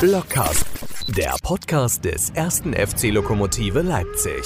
Blockcast, der Podcast des ersten FC Lokomotive Leipzig.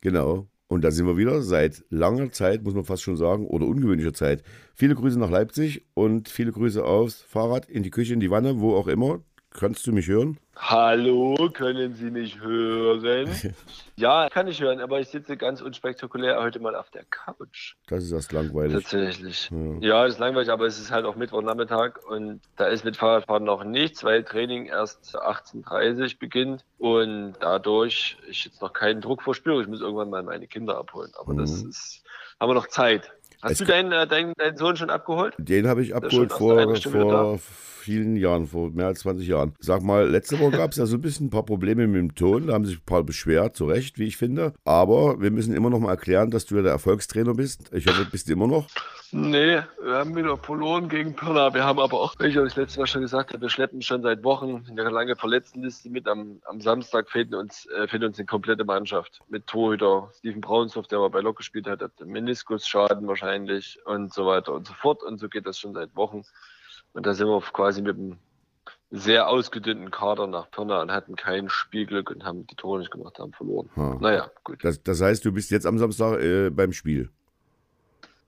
Genau. Und da sind wir wieder seit langer Zeit, muss man fast schon sagen, oder ungewöhnlicher Zeit. Viele Grüße nach Leipzig und viele Grüße aufs Fahrrad, in die Küche, in die Wanne, wo auch immer. Kannst du mich hören? Hallo, können Sie mich hören? ja, kann ich hören, aber ich sitze ganz unspektakulär heute mal auf der Couch. Das ist erst langweilig. Tatsächlich. Ja. ja, das ist langweilig, aber es ist halt auch Mittwochnachmittag und da ist mit Fahrradfahren noch nichts, weil Training erst 18.30 Uhr beginnt und dadurch ich jetzt noch keinen Druck verspüre. Ich muss irgendwann mal meine Kinder abholen, aber mhm. das ist, haben wir noch Zeit. Hast du deinen, äh, deinen, deinen, Sohn schon abgeholt? Den habe ich abgeholt vor, vor vielen Jahren, vor mehr als 20 Jahren. Sag mal, letzte Woche gab es ja so ein bisschen ein paar Probleme mit dem Ton. Da haben sich ein paar beschwert, zu Recht, wie ich finde. Aber wir müssen immer noch mal erklären, dass du ja der Erfolgstrainer bist. Ich hoffe, bist du immer noch. Nee, wir haben wieder verloren gegen Pirna. Wir haben aber auch, wie ich euch letztes Mal schon gesagt habe, wir schleppen schon seit Wochen eine lange Verletztenliste mit. Am, am Samstag fehlt uns, äh, fehlt uns eine komplette Mannschaft mit Torhüter Steven Braunshoff, der mal bei Lok gespielt hat, hat Meniskusschaden wahrscheinlich und so weiter und so fort. Und so geht das schon seit Wochen. Und da sind wir quasi mit einem sehr ausgedünnten Kader nach Pirna und hatten kein Spielglück und haben die Tore nicht gemacht, haben verloren. Ha. Naja, gut. Das, das, heißt, du bist jetzt am Samstag äh, beim Spiel?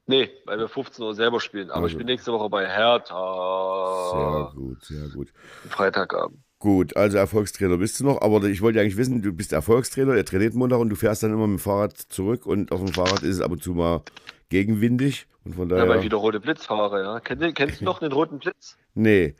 Nee, weil wir 15 Uhr selber spielen. Aber also. ich bin nächste Woche bei Hertha. Sehr gut, sehr gut. Freitagabend. Gut, also Erfolgstrainer bist du noch, aber ich wollte eigentlich wissen, du bist Erfolgstrainer, er trainiert Montag und du fährst dann immer mit dem Fahrrad zurück und auf dem Fahrrad ist es ab und zu mal gegenwindig und von daher... Ja, weil ich wieder rote Blitz fahre, ja. Kennst, kennst du noch den roten Blitz? Nee.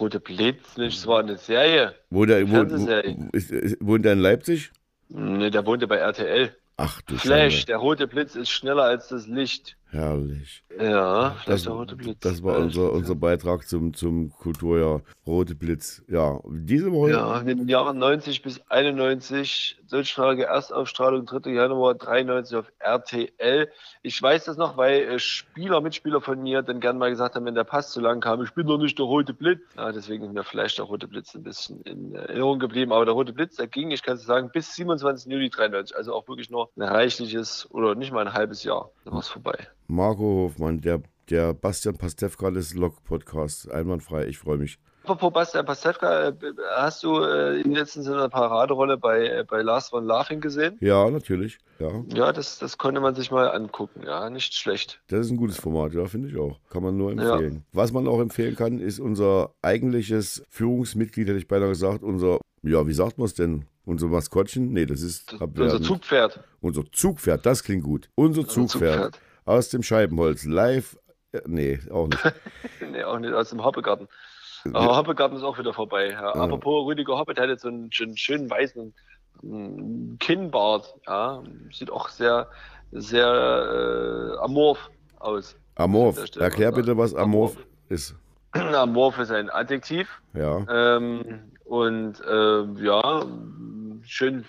Rote Blitz, nicht, das war eine Serie. Wo der, wo, wo, wohnt er in Leipzig? Nee, der wohnte bei RTL. Ach du Flash, Schande. der rote Blitz ist schneller als das Licht. Herrlich. Ja, das, der rote Blitz. Das war unser, unser Beitrag zum, zum Kulturjahr Rote Blitz. Ja, diese Woche. Ja, in den Jahren 90 bis 91, deutschsprachige Erstaufstrahlung 3. Januar 93 auf RTL. Ich weiß das noch, weil äh, Spieler, Mitspieler von mir dann gern mal gesagt haben, wenn der Pass zu lang kam, ich bin doch nicht der Rote Blitz. Ja, deswegen ist mir vielleicht der Rote Blitz ein bisschen in Erinnerung geblieben. Aber der Rote Blitz, der ging, ich kann es sagen, bis 27. Juli 93. Also auch wirklich nur ein reichliches oder nicht mal ein halbes Jahr. Dann war es vorbei. Marco Hofmann, der, der Bastian Pastewka des Log-Podcasts. Einwandfrei, ich freue mich. Apropos Bastian Pastewka, äh, hast du äh, ihn letztens in einer Paraderolle bei, äh, bei Lars von Laughing gesehen? Ja, natürlich. Ja, ja das, das konnte man sich mal angucken. Ja, nicht schlecht. Das ist ein gutes Format, ja, finde ich auch. Kann man nur empfehlen. Ja. Was man auch empfehlen kann, ist unser eigentliches Führungsmitglied, hätte ich beinahe gesagt, unser, ja, wie sagt man es denn? Unser Maskottchen? Nee, das ist. Das, unser Zugpferd. Unser Zugpferd, das klingt gut. Unser, unser Zugpferd. Aus dem Scheibenholz. Live. Äh, nee, auch nicht. nee, auch nicht aus dem Hoppegarten. Aber Hoppegarten ist auch wieder vorbei. Ja. Ja. Apropos Rüdiger Hoppe, der hat jetzt so einen schönen, schönen weißen mm, Kinnbart. Ja. Sieht auch sehr, sehr äh, amorph aus. Amorph. Erklär bitte, was amorph, amorph ist. Amorph ist ein Adjektiv. Ja. Ähm, und äh, ja, schön,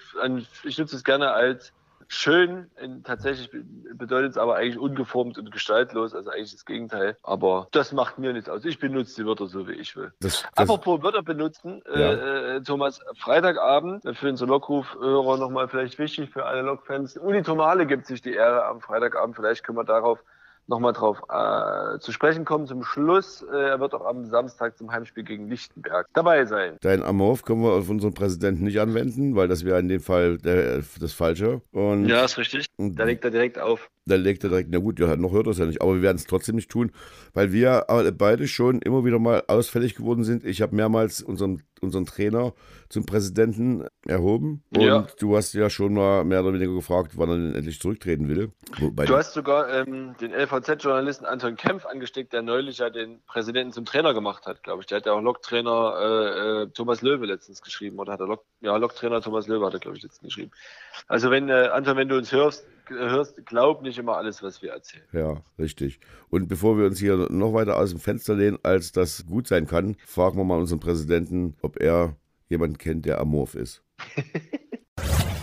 ich nutze es gerne als schön. Tatsächlich bedeutet es aber eigentlich ungeformt und gestaltlos, also eigentlich das Gegenteil. Aber das macht mir nichts aus. Ich benutze die Wörter so, wie ich will. Das, das Apropos Wörter benutzen, ja. Äh, äh, Thomas, Freitagabend, für unsere Lockrufhörer nochmal vielleicht wichtig für alle Lokfans. Uli Tomale gibt sich die Ehre am Freitagabend. Vielleicht können wir darauf nochmal drauf äh, zu sprechen kommen. Zum Schluss, äh, er wird auch am Samstag zum Heimspiel gegen Lichtenberg dabei sein. Dein Amorph können wir auf unseren Präsidenten nicht anwenden, weil das wäre in dem Fall der, das Falsche. Und, ja, ist richtig. Da legt er direkt auf. Da legt er direkt, na gut, ja, noch hört er es ja nicht, aber wir werden es trotzdem nicht tun, weil wir beide schon immer wieder mal ausfällig geworden sind. Ich habe mehrmals unseren, unseren Trainer zum Präsidenten erhoben und ja. du hast ja schon mal mehr oder weniger gefragt, wann er denn endlich zurücktreten will. Wobei du hast sogar ähm, den LVZ-Journalisten Anton Kempf angesteckt, der neulich ja den Präsidenten zum Trainer gemacht hat, glaube ich. Der hat ja auch Loktrainer äh, äh, Thomas Löwe letztens geschrieben oder hat er Lok, ja, Loktrainer Thomas Löwe hat er, glaube ich, letztens geschrieben. Also wenn, äh, Anton, wenn du uns hörst, hörst, glaub nicht immer alles, was wir erzählen. Ja, richtig. Und bevor wir uns hier noch weiter aus dem Fenster lehnen, als das gut sein kann, fragen wir mal unseren Präsidenten, ob er jemanden kennt, der amorph ist.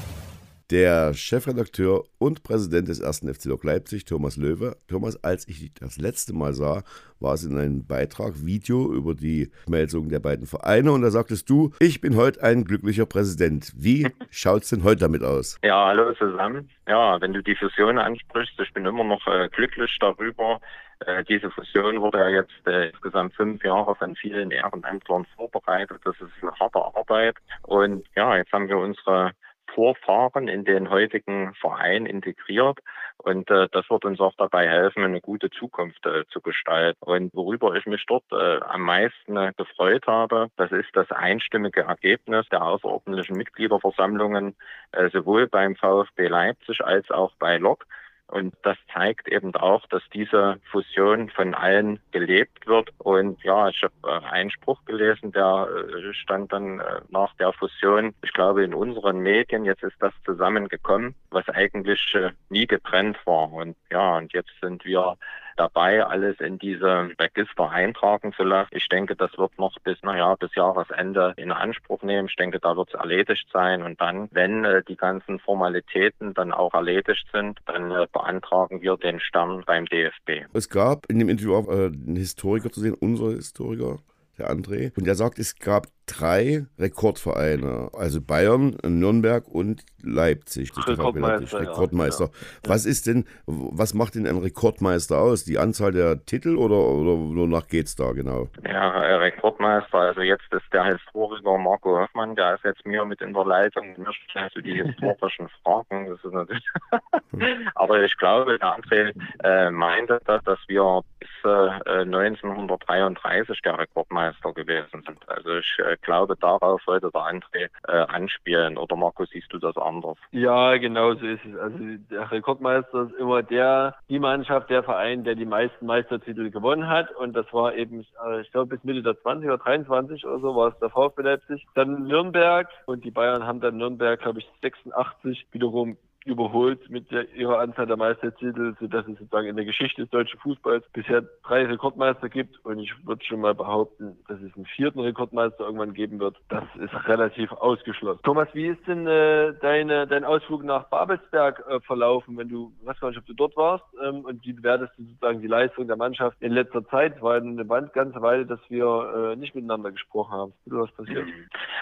der Chefredakteur und Präsident des ersten FC Lok Leipzig, Thomas Löwe. Thomas, als ich dich das letzte Mal sah, war es in einem Beitrag, Video über die Meldung der beiden Vereine und da sagtest du, ich bin heute ein glücklicher Präsident. Wie schaut es denn heute damit aus? Ja, hallo zusammen. Ja, wenn du die Fusion ansprichst, ich bin immer noch äh, glücklich darüber. Äh, diese Fusion wurde ja jetzt äh, insgesamt fünf Jahre von vielen Ehrenämtlern vorbereitet. Das ist eine harte Arbeit. Und ja, jetzt haben wir unsere Vorfahren in den heutigen Verein integriert. Und äh, das wird uns auch dabei helfen, eine gute Zukunft äh, zu gestalten. Und worüber ich mich dort äh, am meisten äh, gefreut habe, das ist das einstimmige Ergebnis der außerordentlichen Mitgliederversammlungen, äh, sowohl beim VfB Leipzig als auch bei Lok. Und das zeigt eben auch, dass diese Fusion von allen gelebt wird. Und ja, ich habe äh, einen Spruch gelesen, der äh, stand dann äh, nach der Fusion, ich glaube in unseren Medien, jetzt ist das zusammengekommen, was eigentlich nie getrennt war. Und ja, und jetzt sind wir dabei, alles in diese Register eintragen zu lassen. Ich denke, das wird noch bis, naja, bis Jahresende in Anspruch nehmen. Ich denke, da wird es erledigt sein. Und dann, wenn äh, die ganzen Formalitäten dann auch erledigt sind, dann äh, beantragen wir den Stern beim DFB. Es gab in dem Interview auch äh, einen Historiker zu sehen, unser Historiker, der André. Und der sagt, es gab drei Rekordvereine, also Bayern, Nürnberg und Leipzig. Rekordmeister. Rekordmeister. Ja. Was ist denn, was macht denn ein Rekordmeister aus? Die Anzahl der Titel oder, oder wonach geht es da genau? Ja, Rekordmeister, also jetzt ist der Historiker Marco Hoffmann, der ist jetzt mir mit in der Leitung. Mir stellst du die historischen Fragen. Das ist natürlich Aber ich glaube, der André äh, meinte, dass, dass wir bis äh, 1933 der Rekordmeister gewesen sind. Also ich äh, glaube, darauf wollte der André äh, anspielen. Oder Markus, siehst du das anders? Ja, genau so ist es. Also der Rekordmeister ist immer der, die Mannschaft, der Verein, der die meisten Meistertitel gewonnen hat. Und das war eben, äh, ich glaube, bis Mitte der 20 oder 23 oder so war es der VfB Leipzig. Dann Nürnberg und die Bayern haben dann Nürnberg, glaube ich, 86 wiederum überholt mit der, ihrer Anzahl der Meistertitel, sodass es sozusagen in der Geschichte des deutschen Fußballs bisher drei Rekordmeister gibt. Und ich würde schon mal behaupten, dass es einen vierten Rekordmeister irgendwann geben wird. Das ist relativ ausgeschlossen. Thomas, wie ist denn äh, deine, dein Ausflug nach Babelsberg äh, verlaufen, wenn du, ich weiß nicht, ob du dort warst, ähm, und wie bewertest du sozusagen die Leistung der Mannschaft in letzter Zeit? War eine ganze Weile, dass wir äh, nicht miteinander gesprochen haben. Was passiert?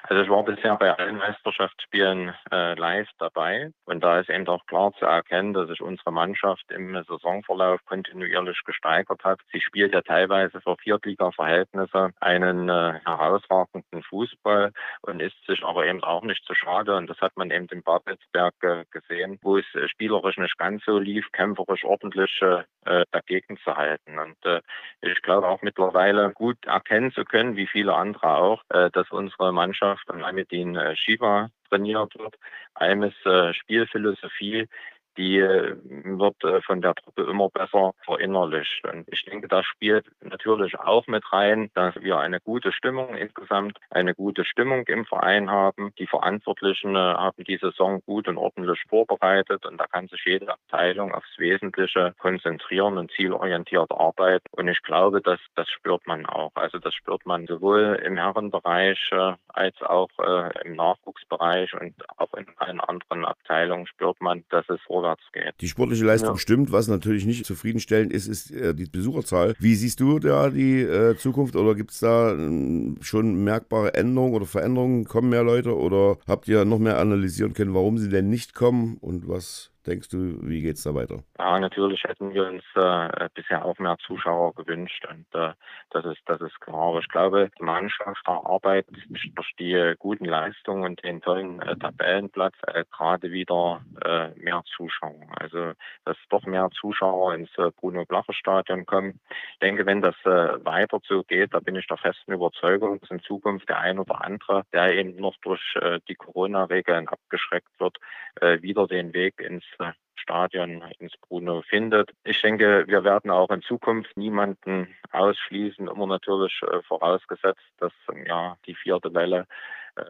Also ich war bisher bei allen Meisterschaftsspielen äh, live dabei und da ist eben auch klar zu erkennen, dass sich unsere Mannschaft im Saisonverlauf kontinuierlich gesteigert hat. Sie spielt ja teilweise für Viertliga-Verhältnisse einen äh, herausragenden Fußball und ist sich aber eben auch nicht zu schade. Und das hat man eben in Babelsberg äh, gesehen, wo es äh, spielerisch nicht ganz so lief, kämpferisch ordentlich äh, dagegen zu halten. Und äh, ich glaube auch mittlerweile gut erkennen zu können, wie viele andere auch, äh, dass unsere Mannschaft und Amidin Shiva trainiert wird. Einem ist äh, Spielphilosophie, die äh, wird äh, von der Truppe immer besser verinnerlicht. Und ich denke, das spielt natürlich auch mit rein, dass wir eine gute Stimmung insgesamt, eine gute Stimmung im Verein haben. Die Verantwortlichen äh, haben die Saison gut und ordentlich vorbereitet und da kann sich jede Abteilung aufs Wesentliche konzentrieren und zielorientiert arbeiten. Und ich glaube, dass das spürt man auch. Also das spürt man sowohl im Herrenbereich als auch im Nachwuchsbereich und auch in allen anderen Abteilungen spürt man, dass es vorwärts vorwärts geht. Die sportliche Leistung ja. stimmt, was natürlich nicht zufriedenstellend ist, ist äh, die Besucherzahl. Wie siehst du da die äh, Zukunft oder gibt es da äh, schon merkbare Änderungen oder Veränderungen? Kommen mehr Leute oder habt ihr noch mehr analysieren können, warum sie denn nicht kommen und was denkst du, wie geht es da weiter? Ja, natürlich hätten wir uns äh, bisher auch mehr Zuschauer gewünscht und äh, das ist das ist klar. Aber ich glaube, die Mannschaft arbeitet durch die guten Leistungen und den tollen äh, Tabellenplatz äh, gerade wieder äh, mehr Zuschauer. Also dass doch mehr Zuschauer ins äh, Bruno Blacher Stadion kommen. Ich denke, wenn das weiter so geht, da bin ich der festen Überzeugung, dass in Zukunft der ein oder andere, der eben noch durch die Corona-Regeln abgeschreckt wird, wieder den Weg ins Stadion ins Bruno findet. Ich denke, wir werden auch in Zukunft niemanden ausschließen, immer natürlich äh, vorausgesetzt, dass ja die vierte Welle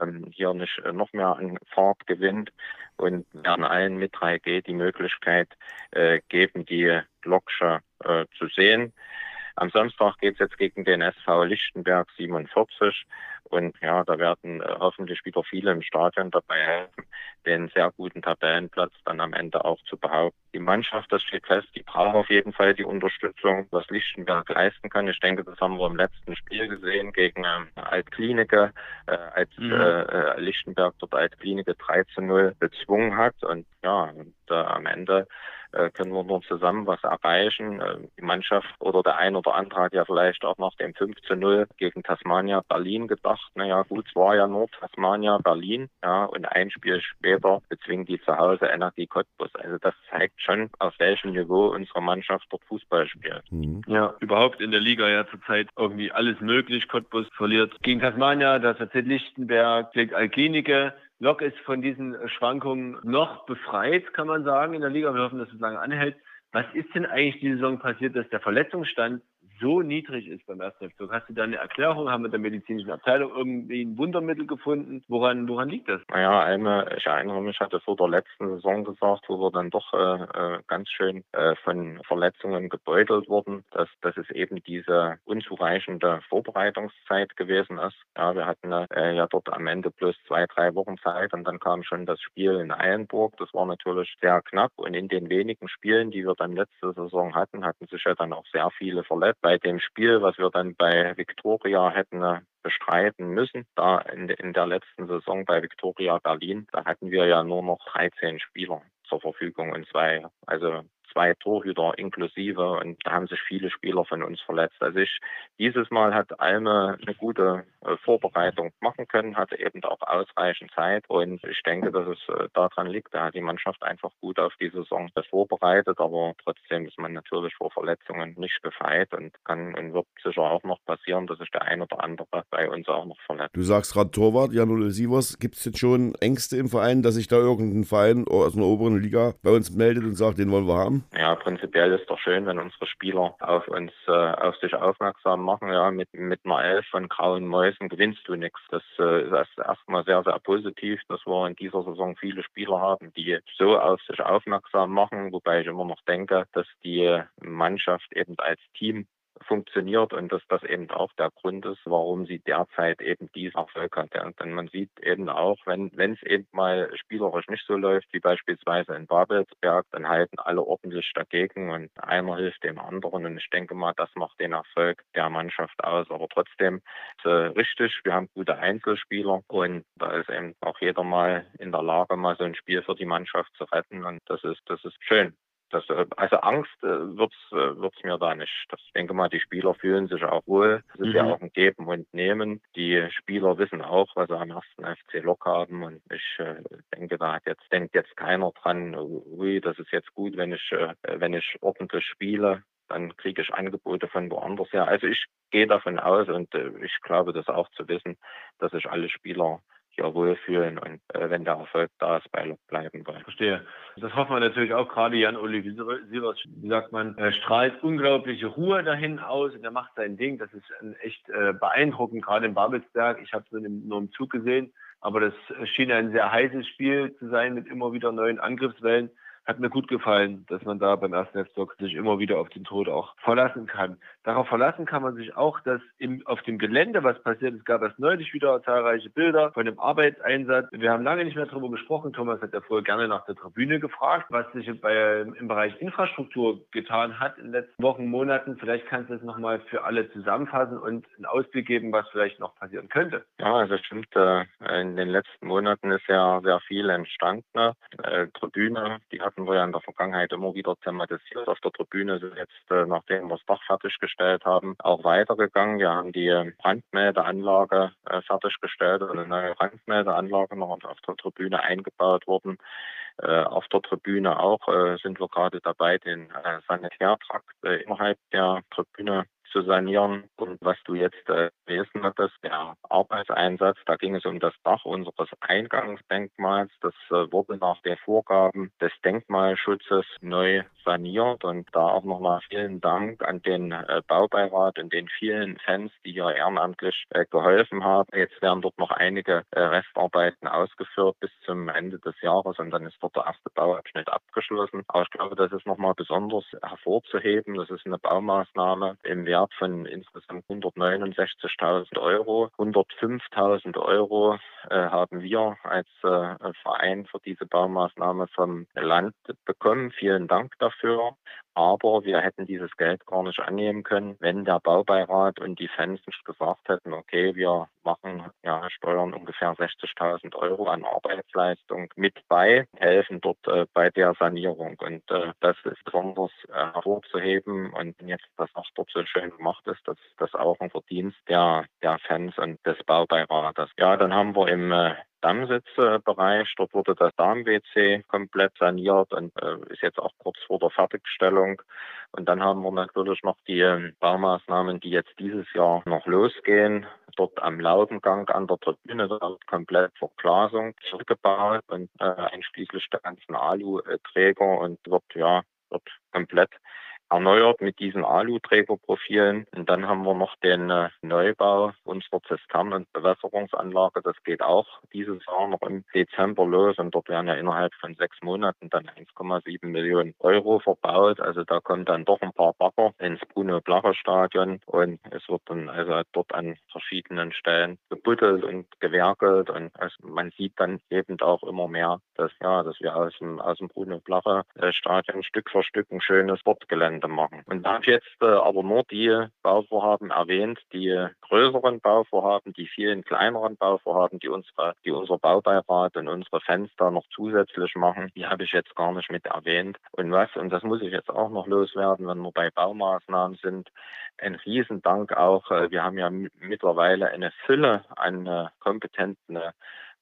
ähm, hier nicht äh, noch mehr an Fahrt gewinnt und werden allen mit 3G die Möglichkeit äh, geben, die Loksche äh, zu sehen. Am Samstag geht es jetzt gegen den SV Lichtenberg 47. Und ja, da werden äh, hoffentlich wieder viele im Stadion dabei helfen, den sehr guten Tabellenplatz dann am Ende auch zu behaupten. Die Mannschaft, das steht fest, die braucht auf jeden Fall die Unterstützung, was Lichtenberg leisten kann. Ich denke, das haben wir im letzten Spiel gesehen gegen ähm, Altklinike, äh, als mhm. äh, Lichtenberg dort Altklinike 3 zu 0 bezwungen hat. Und ja, und äh, am Ende äh, können wir nur zusammen was erreichen. Äh, die Mannschaft oder der ein oder andere hat ja vielleicht auch nach dem 5 zu 0 gegen Tasmania Berlin gedacht, naja gut, es war ja nur Tasmania Berlin, ja, und ein Spiel später bezwingen die zu Hause Energie Cottbus. Also das zeigt schon, auf welchem Niveau unsere Mannschaft dort Fußball spielt. Mhm. Ja, überhaupt in der Liga ja zurzeit irgendwie alles möglich. Cottbus verliert gegen Tasmania, das hat Lichtenberg, gegen Alklinike. Lok ist von diesen Schwankungen noch befreit, kann man sagen, in der Liga. Wir hoffen, dass es lange anhält. Was ist denn eigentlich die Saison passiert, dass der Verletzungsstand so niedrig ist beim ersten FC. Hast du da eine Erklärung? Haben wir der medizinischen Abteilung irgendwie ein Wundermittel gefunden? Woran, woran liegt das? Naja, eine, ich erinnere mich, hatte vor der letzten Saison gesagt, wo wir dann doch äh, äh, ganz schön äh, von Verletzungen gebeutelt wurden, dass, dass es eben diese unzureichende Vorbereitungszeit gewesen ist. Ja, wir hatten äh, ja dort am Ende bloß zwei, drei Wochen Zeit und dann kam schon das Spiel in Eilenburg. Das war natürlich sehr knapp und in den wenigen Spielen, die wir dann letzte Saison hatten, hatten sich ja dann auch sehr viele verletzt bei dem Spiel, was wir dann bei Victoria hätten äh, bestreiten müssen, da in, in der letzten Saison bei Victoria Berlin, da hatten wir ja nur noch 13 Spieler zur Verfügung und zwei, also zwei Torhüter inklusive und da haben sich viele Spieler von uns verletzt. Also ich, dieses Mal hat Alme eine gute äh, Vorbereitung machen können, hatte eben auch ausreichend Zeit und ich denke, dass es äh, daran liegt. Da hat die Mannschaft einfach gut auf die Saison vorbereitet, aber trotzdem ist man natürlich vor Verletzungen nicht gefeit und kann und wird sicher auch noch passieren, dass sich der ein oder andere bei uns auch noch verletzt. Du sagst gerade Torwart, Jan Sivers, gibt es jetzt schon Ängste im Verein, dass sich da irgendein Verein aus einer oberen Liga bei uns meldet und sagt, den wollen wir haben? Ja, prinzipiell ist doch schön, wenn unsere Spieler auf uns, äh, auf sich aufmerksam machen. Ja, mit, mit einer Elf von grauen Mäusen gewinnst du nichts. Das äh, ist erstmal sehr, sehr positiv, dass wir in dieser Saison viele Spieler haben, die so auf sich aufmerksam machen, wobei ich immer noch denke, dass die Mannschaft eben als Team funktioniert und dass das eben auch der Grund ist, warum sie derzeit eben diesen Erfolg hat. Ja. Denn man sieht eben auch, wenn es eben mal spielerisch nicht so läuft, wie beispielsweise in Babelsberg, dann halten alle ordentlich dagegen und einer hilft dem anderen. Und ich denke mal, das macht den Erfolg der Mannschaft aus. Aber trotzdem ist, äh, richtig, wir haben gute Einzelspieler und da ist eben auch jeder mal in der Lage, mal so ein Spiel für die Mannschaft zu retten. Und das ist, das ist schön. Das, äh, also Angst äh, wird's äh, wird's mir da nicht. Das, ich denke mal, die Spieler fühlen sich auch wohl. Es ist mhm. ja auch ein Geben und Nehmen. Die Spieler wissen auch, was sie am ersten FC Lok haben. Und ich äh, denke, da hat jetzt denkt jetzt keiner dran, ui, das ist jetzt gut, wenn ich äh, wenn ich ordentlich spiele dann kriege ich Angebote von woanders her. Also ich gehe davon aus und äh, ich glaube das auch zu wissen, dass sich alle Spieler ja wohlfühlen und äh, wenn der Erfolg da ist, bei bleiben wollen. Verstehe. Das hoffen wir natürlich auch gerade Jan-Uli Sievers, wie sagt man, äh, strahlt unglaubliche Ruhe dahin aus und er macht sein Ding. Das ist echt äh, beeindruckend, gerade in Babelsberg. Ich habe es nur im Zug gesehen, aber das schien ein sehr heißes Spiel zu sein mit immer wieder neuen Angriffswellen hat mir gut gefallen, dass man da beim ersten Netzwerk sich immer wieder auf den Tod auch verlassen kann. Darauf verlassen kann man sich auch, dass im, auf dem Gelände was passiert. Es gab erst neulich wieder zahlreiche Bilder von dem Arbeitseinsatz. Wir haben lange nicht mehr darüber gesprochen. Thomas hat ja vorher gerne nach der Tribüne gefragt, was sich bei, im Bereich Infrastruktur getan hat in den letzten Wochen, Monaten. Vielleicht kannst du das nochmal für alle zusammenfassen und einen Ausblick geben, was vielleicht noch passieren könnte. Ja, also stimmt. Äh, in den letzten Monaten ist ja sehr viel entstanden. Äh, Tribüne, die hat hatten wir ja in der Vergangenheit immer wieder thematisiert. Auf der Tribüne jetzt, äh, nachdem wir das Dach fertiggestellt haben, auch weitergegangen. Wir haben die Brandmeldeanlage äh, fertiggestellt eine neue Brandmeldeanlage noch auf der Tribüne eingebaut worden. Äh, auf der Tribüne auch äh, sind wir gerade dabei, den äh, Sanitärtrakt innerhalb der Tribüne zu sanieren. Und was du jetzt äh, hattest, der Arbeitseinsatz, da ging es um das Dach unseres Eingangsdenkmals. Das äh, wurde nach den Vorgaben des Denkmalschutzes neu saniert und da auch nochmal vielen Dank an den äh, Baubeirat und den vielen Fans, die hier ehrenamtlich äh, geholfen haben. Jetzt werden dort noch einige äh, Restarbeiten ausgeführt bis zum Ende des Jahres und dann ist dort der erste Bauabschnitt abgeschlossen. Aber ich glaube, das ist nochmal besonders hervorzuheben. Das ist eine Baumaßnahme im Wert Wert von insgesamt 169.000 Euro. 105.000 Euro äh, haben wir als äh, Verein für diese Baumaßnahme vom Land bekommen. Vielen Dank dafür. Aber wir hätten dieses Geld gar nicht annehmen können, wenn der Baubeirat und die Fans nicht gesagt hätten, okay, wir machen, ja, steuern ungefähr 60.000 Euro an Arbeitsleistung mit bei, helfen dort äh, bei der Sanierung. Und äh, das ist besonders äh, hervorzuheben. Und jetzt, das dort so schön gemacht ist, das, das auch ein Verdienst der, der Fans und des Baubeirates. Ja, dann haben wir im äh, Dammsitzbereich. Dort wurde das Darm-WC komplett saniert und äh, ist jetzt auch kurz vor der Fertigstellung. Und dann haben wir natürlich noch die äh, Baumaßnahmen, die jetzt dieses Jahr noch losgehen. Dort am Laubengang an der Tribüne wird komplett Verglasung zurückgebaut und äh, einschließlich der ganzen Alu-Träger und wird ja wird komplett erneuert mit diesen Aluträgerprofilen. Und dann haben wir noch den äh, Neubau unserer Zistern- und Bewässerungsanlage. Das geht auch dieses Jahr noch im Dezember los. Und dort werden ja innerhalb von sechs Monaten dann 1,7 Millionen Euro verbaut. Also da kommen dann doch ein paar Bagger ins Bruno-Blacher-Stadion. Und es wird dann also dort an verschiedenen Stellen gebuddelt und gewerkelt. Und man sieht dann eben auch immer mehr, dass, ja, dass wir aus dem, aus dem Bruno-Blacher-Stadion Stück für Stück ein schönes Sportgelände Gelände machen. Und da habe jetzt äh, aber nur die Bauvorhaben erwähnt, die größeren Bauvorhaben, die vielen kleineren Bauvorhaben, die unsere, die unser Baubeirat und unsere da noch zusätzlich machen, die habe ich jetzt gar nicht mit erwähnt. Und was, und das muss ich jetzt auch noch loswerden, wenn wir bei Baumaßnahmen sind, ein Riesendank auch. Äh, wir haben ja mittlerweile eine Fülle an äh, kompetenten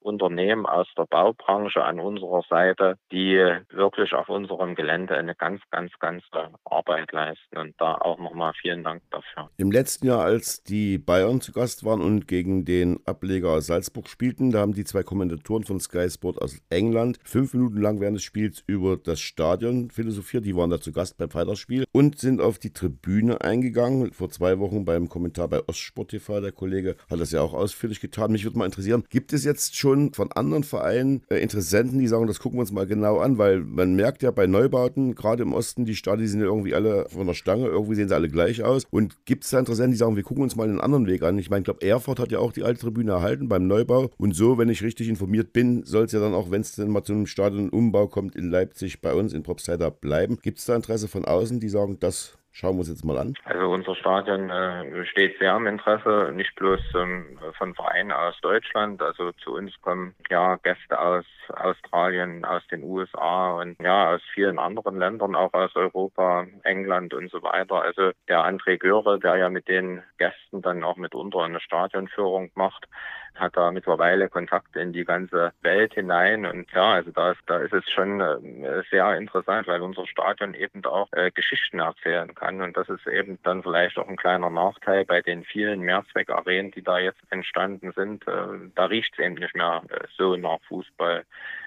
Unternehmen aus der Baubranche an unserer Seite, die wirklich auf unserem Gelände eine ganz, ganz, ganz Arbeit leisten. Und da auch nochmal vielen Dank dafür. Im letzten Jahr, als die Bayern zu Gast waren und gegen den Ableger Salzburg spielten, da haben die zwei Kommentatoren von Sky Sport aus England fünf Minuten lang während des Spiels über das Stadion philosophiert. Die waren da zu Gast beim Freitagsspiel und sind auf die Tribüne eingegangen. Vor zwei Wochen beim Kommentar bei Ostsport TV. Der Kollege hat das ja auch ausführlich getan. Mich würde mal interessieren, gibt es jetzt schon schon von anderen Vereinen äh, Interessenten, die sagen, das gucken wir uns mal genau an, weil man merkt ja bei Neubauten, gerade im Osten, die Stadien sind ja irgendwie alle von der Stange, irgendwie sehen sie alle gleich aus. Und gibt es da Interessenten, die sagen, wir gucken uns mal einen anderen Weg an? Ich meine, ich glaube, Erfurt hat ja auch die alte Tribüne erhalten beim Neubau. Und so, wenn ich richtig informiert bin, soll es ja dann auch, wenn es dann mal zu einem Stadionumbau kommt in Leipzig, bei uns in Propstheida bleiben. Gibt es da Interesse von außen, die sagen, das Schauen wir uns jetzt mal an. Also unser Stadion äh, steht sehr im Interesse, nicht bloß ähm, von Vereinen aus Deutschland. Also zu uns kommen ja Gäste aus Australien, aus den USA und ja aus vielen anderen Ländern, auch aus Europa, England und so weiter. Also der André Göre, der ja mit den Gästen dann auch mitunter eine Stadionführung macht, hat da mittlerweile Kontakte in die ganze Welt hinein. Und ja, also da ist, da ist es schon äh, sehr interessant, weil unser Stadion eben auch äh, Geschichten erzählen kann. Und das ist eben dann vielleicht auch ein kleiner Nachteil bei den vielen Mehrzweckarenen, die da jetzt entstanden sind. Äh, da riecht es eben nicht mehr äh, so nach Fußball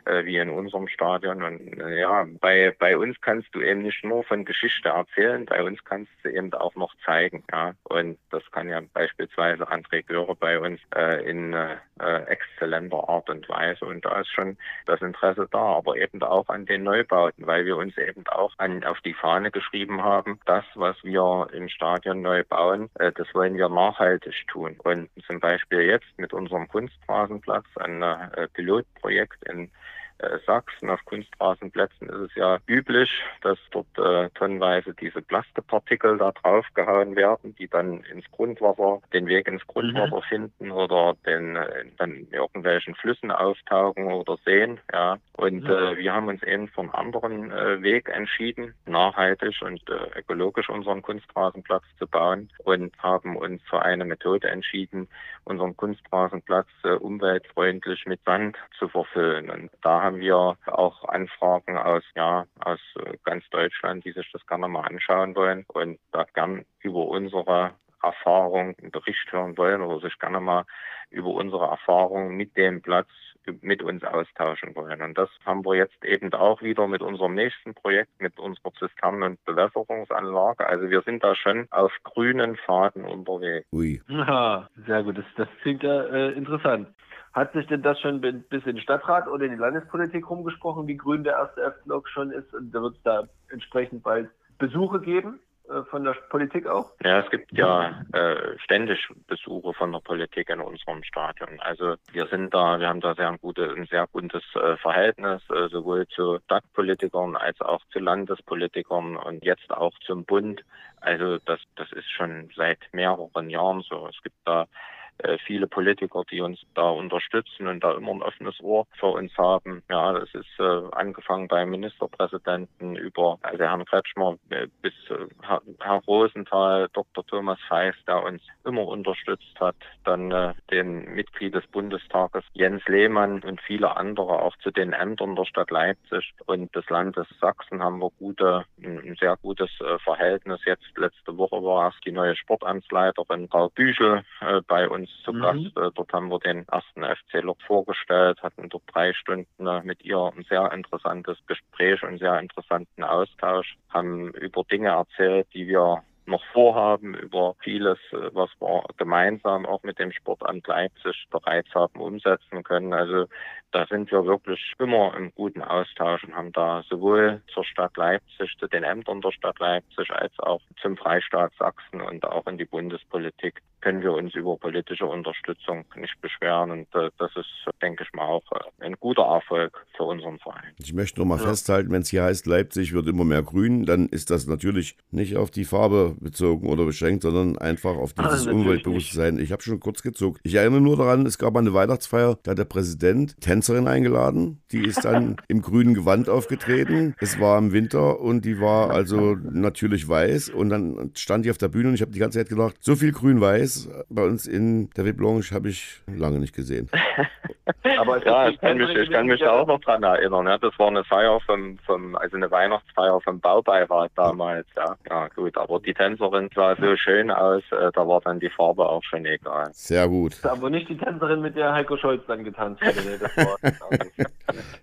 äh, wie in unserem Stadion. Und äh, ja, bei, bei uns kannst du eben nicht nur von Geschichte erzählen, bei uns kannst du eben auch noch zeigen. Ja, und das kann ja beispielsweise André Göre bei uns äh, in äh, exzellenter Art und Weise. Und da ist schon das Interesse da, aber eben auch an den Neubauten, weil wir uns eben auch an, auf die Fahne geschrieben haben, das, was wir im Stadion neu bauen, äh, das wollen wir nachhaltig tun. Und zum Beispiel jetzt mit unserem Kunstrasenplatz ein äh, Pilotprojekt in Sachsen. Auf Kunstrasenplätzen ist es ja üblich, dass dort äh, tonnenweise diese Plastikpartikel da draufgehauen werden, die dann ins Grundwasser, den Weg ins Grundwasser mhm. finden oder den, äh, dann in irgendwelchen Flüssen auftauchen oder sehen. Ja. Und mhm. äh, wir haben uns eben für einen anderen äh, Weg entschieden, nachhaltig und äh, ökologisch unseren Kunstrasenplatz zu bauen und haben uns für eine Methode entschieden, unseren Kunstrasenplatz äh, umweltfreundlich mit Sand zu verfüllen. Und da haben wir auch Anfragen aus, ja, aus äh, ganz Deutschland, die sich das gerne mal anschauen wollen und da gern über unsere Erfahrung einen Bericht hören wollen oder sich gerne mal über unsere Erfahrungen mit dem Platz mit uns austauschen wollen. Und das haben wir jetzt eben auch wieder mit unserem nächsten Projekt, mit unserer Zisternen- und Bewässerungsanlage. Also wir sind da schon auf grünen Faden unterwegs. Ui. Ja, sehr gut. Das, das klingt ja äh, interessant. Hat sich denn das schon bis in den Stadtrat oder in die Landespolitik rumgesprochen, wie grün der erste F-Block schon ist? Und da wird es da entsprechend bald Besuche geben? äh, von der Politik auch? Ja, es gibt ja äh, ständig Besuche von der Politik in unserem Stadion. Also wir sind da, wir haben da sehr ein, gute, ein sehr gutes äh, Verhältnis, äh, sowohl zu Stadtpolitikern als auch zu Landespolitikern und jetzt auch zum Bund. Also das, das ist schon seit mehreren Jahren so. Es gibt da viele Politiker, die uns da unterstützen und da immer ein offenes Ohr für uns haben. Ja, das ist äh, angefangen beim Ministerpräsidenten über also Herrn Kretschmer äh, bis äh, Herr, Rosenthal, Dr. Thomas Feist, der uns immer unterstützt hat, dann äh, den Mitglied des Bundestages Jens Lehmann und viele andere auch zu den Ämtern der Stadt Leipzig und des Landes Sachsen haben wir gute, ein sehr gutes äh, Verhältnis. Jetzt letzte Woche war es die neue Sportamtsleiterin Frau Büchel äh, bei uns zu mhm. Gast. Äh, dort haben wir den ersten FC Lok vorgestellt, hatten dort drei Stunden äh, mit ihr ein sehr interessantes Gespräch und sehr interessanten Austausch, haben über Dinge erzählt, die wir noch vorhaben, über vieles, äh, was wir gemeinsam auch mit dem Sportamt Leipzig bereits haben umsetzen können. Also da sind wir wirklich immer im guten Austausch und haben da sowohl zur Stadt Leipzig, zu den Ämtern der Stadt Leipzig, als auch zum Freistaat Sachsen und auch in die Bundespolitik können wir uns über politische Unterstützung nicht beschweren. Und äh, das ist, denke ich mal, auch äh, ein guter Erfolg für unseren Verein. Ich möchte noch mal ja. festhalten, wenn es hier heißt, Leipzig wird immer mehr grün, dann ist das natürlich nicht auf die Farbe bezogen oder beschränkt, sondern einfach auf dieses also Umweltbewusstsein. Ich habe schon kurz gezuckt. Ich erinnere nur daran, es gab eine Weihnachtsfeier, da hat der Präsident Tänzerin eingeladen. Die ist dann im grünen Gewand aufgetreten. Es war im Winter und die war also natürlich weiß. Und dann stand die auf der Bühne und ich habe die ganze Zeit gedacht, so viel grün-weiß bei uns in der Blanche habe ich lange nicht gesehen. Aber ja, ich kann mich, ich kann mich da auch noch dran erinnern. Ja. Das war eine Feier vom, vom, also eine Weihnachtsfeier vom Baubeirat damals. Ja, ja gut. Aber die Tänzerin sah so schön aus, äh, da war dann die Farbe auch schon egal. Sehr gut. Aber nicht die Tänzerin, mit der Heiko Scholz dann getanzt war,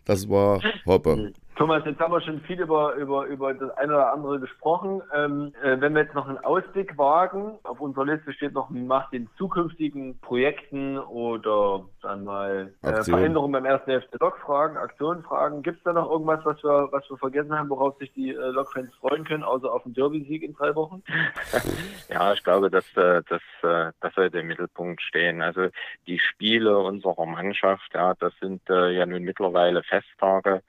das war Hoppe. Thomas, jetzt haben wir schon viel über, über, über das eine oder andere gesprochen. Ähm, äh, wenn wir jetzt noch einen Ausblick wagen, auf unserer Liste steht noch nach den zukünftigen Projekten oder dann mal äh, Veränderungen beim ersten FC Lok fragen, Aktionen fragen. Gibt es da noch irgendwas, was wir, was wir vergessen haben, worauf sich die äh, Lok-Fans freuen können, außer auf den Derby-Sieg in drei Wochen? ja, ich glaube, dass äh, das, äh, das sollte im Mittelpunkt stehen. Also die Spiele unserer Mannschaft, ja, das sind äh, ja nun mittlerweile Festtage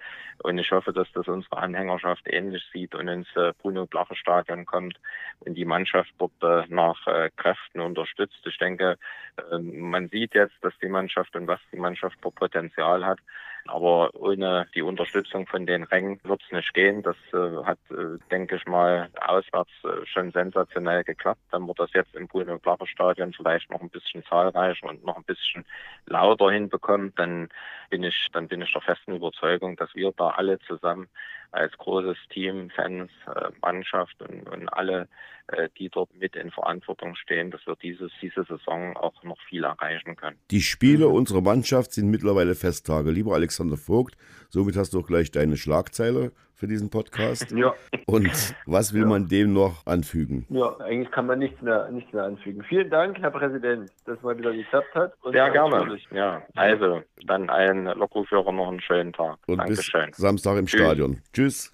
und ich hoffe, dass das unsere Anhängerschaft ähnlich sieht und ins äh, Bruno-Blache-Stadion kommt und die Mannschaft dort äh, nach äh, Kräften unterstützt. Ich denke, äh, man sieht jetzt, dass die Mannschaft und was die Mannschaft für Potenzial hat. Aber ohne die Unterstützung von den Rängen wird es nicht gehen. Das äh, hat, äh, denke ich mal, auswärts äh, schon sensationell geklappt. Dann wird das jetzt im Bruno Blacher Stadion vielleicht noch ein bisschen zahlreicher und noch ein bisschen lauter hinbekommen. Dann bin ich, dann bin ich der festen Überzeugung, dass wir da alle zusammen als großes Team, Fans, äh, Mannschaft und, und alle, äh, die dort mit in Verantwortung stehen, dass wir dieses, diese Saison auch noch viel erreichen können. Die Spiele unserer Mannschaft sind mittlerweile Festtage. Lieber Alexander Vogt, somit hast du auch gleich deine Schlagzeile für diesen Podcast. Ja. Und was will ja. man dem noch anfügen? Ja, eigentlich kann man nichts mehr, nichts mehr anfügen. Vielen Dank, Herr Präsident, dass mal wieder geklappt hat. Sehr gerne. Ja, also dann allen Lokführern noch einen schönen Tag. Und Dankeschön. bis Samstag im Tschüss. Stadion. Tschüss.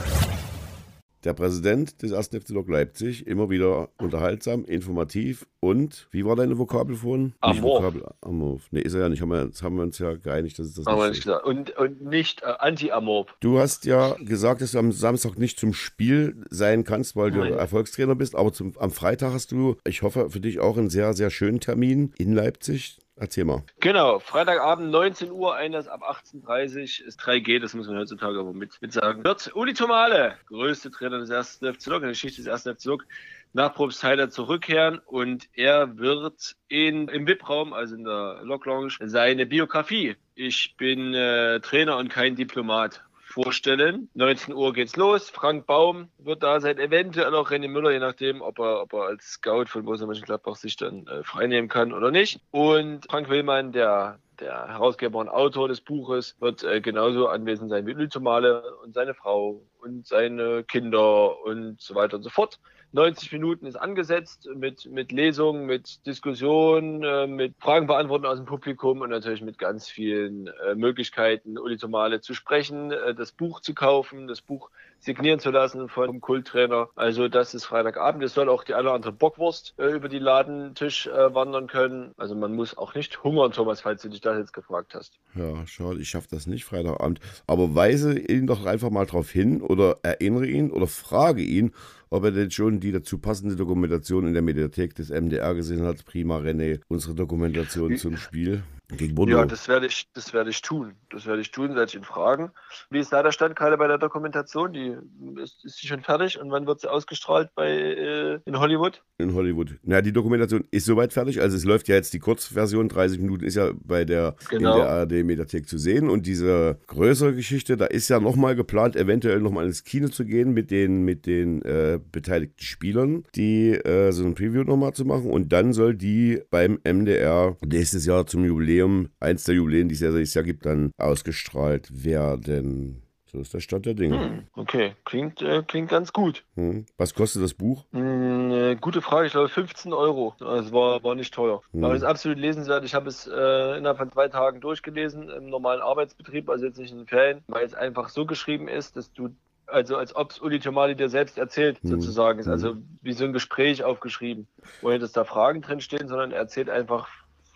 Der Präsident des 1. FC Lok Leipzig, immer wieder unterhaltsam, informativ und, wie war deine Vokabel vorhin? Amorph. Amorph. Nee, ist er ja nicht. Haben wir, jetzt haben wir uns ja geeinigt, dass es das haben nicht, nicht gesagt. Und, und nicht äh, anti-amorph. Du hast ja gesagt, dass du am Samstag nicht zum Spiel sein kannst, weil Nein. du Erfolgstrainer bist, aber zum, am Freitag hast du, ich hoffe, für dich auch einen sehr, sehr schönen Termin in Leipzig. Erzähl mal. Genau, Freitagabend 19 Uhr, Einlass ab 18.30 Uhr ist 3G, das muss man heutzutage aber mit, mit sagen. Wird Uli Tomale, größte Trainer des ersten FC Lok, in der Geschichte des ersten FC Lok, nach Probstheider zurückkehren und er wird in, im VIP-Raum, also in der Lok Lounge, seine Biografie. Ich bin äh, Trainer und kein Diplomat vorstellen. 19 Uhr geht's los. Frank Baum wird da sein, eventuell auch René Müller, je nachdem, ob er, ob er als Scout von Borussia Mönchengladbach sich dann äh, freinehmen kann oder nicht. Und Frank Willmann, der der Herausgeber und Autor des Buches wird äh, genauso anwesend sein wie Lützomale und seine Frau und seine Kinder und so weiter und so fort. 90 Minuten ist angesetzt mit, mit Lesungen, mit Diskussionen, äh, mit Fragen beantworten aus dem Publikum und natürlich mit ganz vielen äh, Möglichkeiten, Uli Tomale zu sprechen, äh, das Buch zu kaufen, das Buch signieren zu lassen vom Kulttrainer. Also das ist Freitagabend. Es soll auch die eine oder andere Bockwurst äh, über die Ladentisch äh, wandern können. Also man muss auch nicht hungern, Thomas, falls du dich das jetzt gefragt hast. Ja, schade, ich schaffe das nicht Freitagabend. Aber weise ihn doch einfach mal darauf hin oder erinnere ihn oder frage ihn, ob er denn schon die dazu passende Dokumentation in der Mediathek des MDR gesehen hat. Prima, René, unsere Dokumentation zum Spiel. Gegen Bordeaux. Ja, das werde ich, das werde ich tun. Das werde ich tun, werde ich ihn fragen. Wie ist da der Stand gerade bei der Dokumentation? Die ist, ist sie schon fertig und wann wird sie ausgestrahlt bei äh, in Hollywood? In Hollywood. Na, die Dokumentation ist soweit fertig. Also es läuft ja jetzt die Kurzversion, 30 Minuten ist ja bei der Genau. in der ARD Mediathek zu sehen. Und diese größere Geschichte, da ist ja nochmal geplant, eventuell nochmal ins Kino zu gehen mit den, mit den äh, beteiligten Spielern, die äh, so ein Preview nochmal zu machen. Und dann soll die beim MDR nächstes Jahr zum Jubiläum, eins der Jubiläen, die es ja dieses Jahr gibt, dann ausgestrahlt werden. So ist der Stand der Dinge. Hm, okay, klingt, äh, klingt ganz gut. Hm. Was kostet das Buch? Hm, äh, gute Frage, ich glaube 15 Euro. Das war, war nicht teuer. Hm. Aber es ist absolut lesenswert. Ich habe es äh, innerhalb von zwei Tagen durchgelesen im normalen Arbeitsbetrieb, also jetzt nicht in den Ferien, weil es einfach so geschrieben ist, dass du also als ob es Uli Tomali dir selbst erzählt, Hm. sozusagen. Ist Hm. also wie so ein Gespräch aufgeschrieben, wo nicht dass da Fragen drin stehen, sondern er erzählt einfach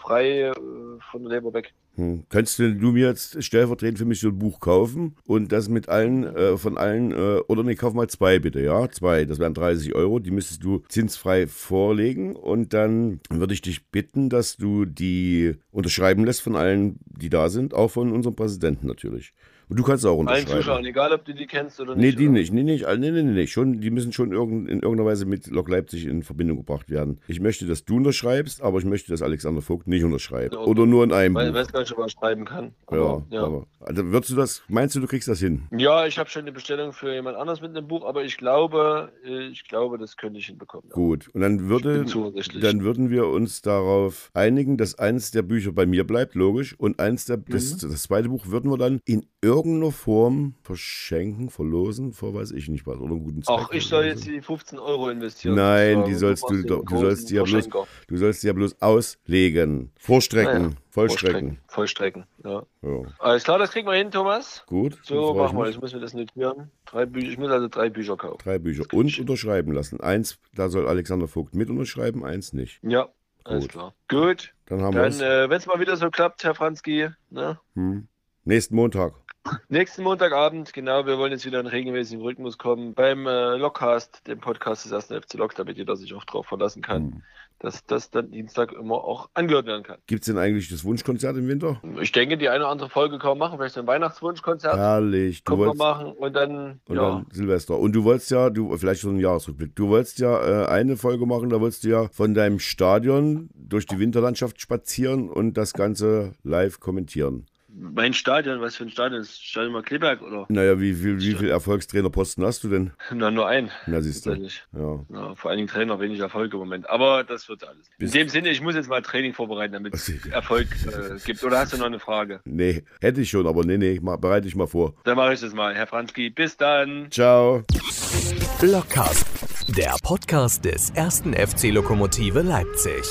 frei äh, von der Leber weg. Hm. Könntest du du mir jetzt stellvertretend für mich so ein Buch kaufen und das mit allen, äh, von allen, äh, oder nee, kauf mal zwei bitte, ja? Zwei, das wären 30 Euro, die müsstest du zinsfrei vorlegen und dann würde ich dich bitten, dass du die unterschreiben lässt von allen, die da sind, auch von unserem Präsidenten natürlich. Und du kannst auch Allen unterschreiben. Zuschauern, egal ob du die kennst oder Nee, nicht. die oder? nicht. Nee, nicht. Nee, nee, nee, nee. Schon, die müssen schon irgend, in irgendeiner Weise mit Lok Leipzig in Verbindung gebracht werden. Ich möchte, dass du unterschreibst, aber ich möchte, dass Alexander Vogt nicht unterschreibt. Ja, Oder nur in einem Weil, Buch. weiß gar nicht, ob man schreiben kann. Ja, Aber, ja. aber. Also würdest du das, meinst du, du kriegst das hin? Ja, ich habe schon eine Bestellung für jemand anders mit einem Buch, aber ich glaube, äh, ich glaube, das könnte ich hinbekommen. Ja. Gut. Und dann würde, dann würden wir uns darauf einigen, dass eins der Bücher bei mir bleibt, logisch. Und eins der, das, Mhm. das zweite Buch würden wir dann in irgendeiner Form verschenken, verlosen, vor weiß ich nicht was. Oder einen guten Zweck. Auch ich soll jetzt die 15 Euro investieren. Nein, die sollst du du, du sollst die ja bloß, du sollst die ja bloß auslegen, vorstrecken, Ja, ja. vollstrecken. Vollstrecken, ja. Ja. Alles klar, das kriegen wir hin, Thomas. Gut. So, dann freu ich muss mir das notieren. Drei Bücher, ich muss also drei Bücher kaufen. Drei Bücher und unterschreiben lassen. Eins, da soll Alexander Vogt mit unterschreiben, eins nicht. Ja, alles Gut. klar. Gut, Dann haben wir dann, es. äh, wenn es mal wieder so klappt, Herr Franzki, ne? Hm. Nächsten Montag. Nächsten Montagabend, genau, wir wollen jetzt wieder in regelmäßigen Rhythmus kommen. Beim äh, Lockcast, dem Podcast des ersten FC Lok, damit jeder sich auch darauf verlassen kann, Hm. dass das dann Dienstag immer auch angehört werden kann. Gibt es denn eigentlich das Wunschkonzert im Winter? Ich denke, die eine oder andere Folge kann man machen, vielleicht so ein Weihnachtswunschkonzert. Herrlich. Du wolltest, machen und dann, und ja, dann Silvester. Und du wolltest ja, du vielleicht schon einen Jahresrückblick. Du wolltest ja äh, eine Folge machen, da wolltest du ja von deinem Stadion durch die Winterlandschaft spazieren und das Ganze live kommentieren. Mein Stadion, was für ein Stadion ist? Stadion mal Kleberg oder? Naja, wie viel, wie viel Erfolgstrainerposten hast du denn? Na, nur ein. Na, siehst du. Ja. Ja, vor allen Dingen Trainer, wenig Erfolg im Moment. Aber das wird alles. In Bist- dem Sinne, ich muss jetzt mal Training vorbereiten, damit es. Erfolg äh, gibt. Oder hast du noch eine Frage? Nee, hätte ich schon, aber nee, nee, mach, bereite ich mal vor. Dann mache ich das mal. Herr Franzki, bis dann. Ciao. Blockcast, der Podcast des ersten FC Lokomotive Leipzig.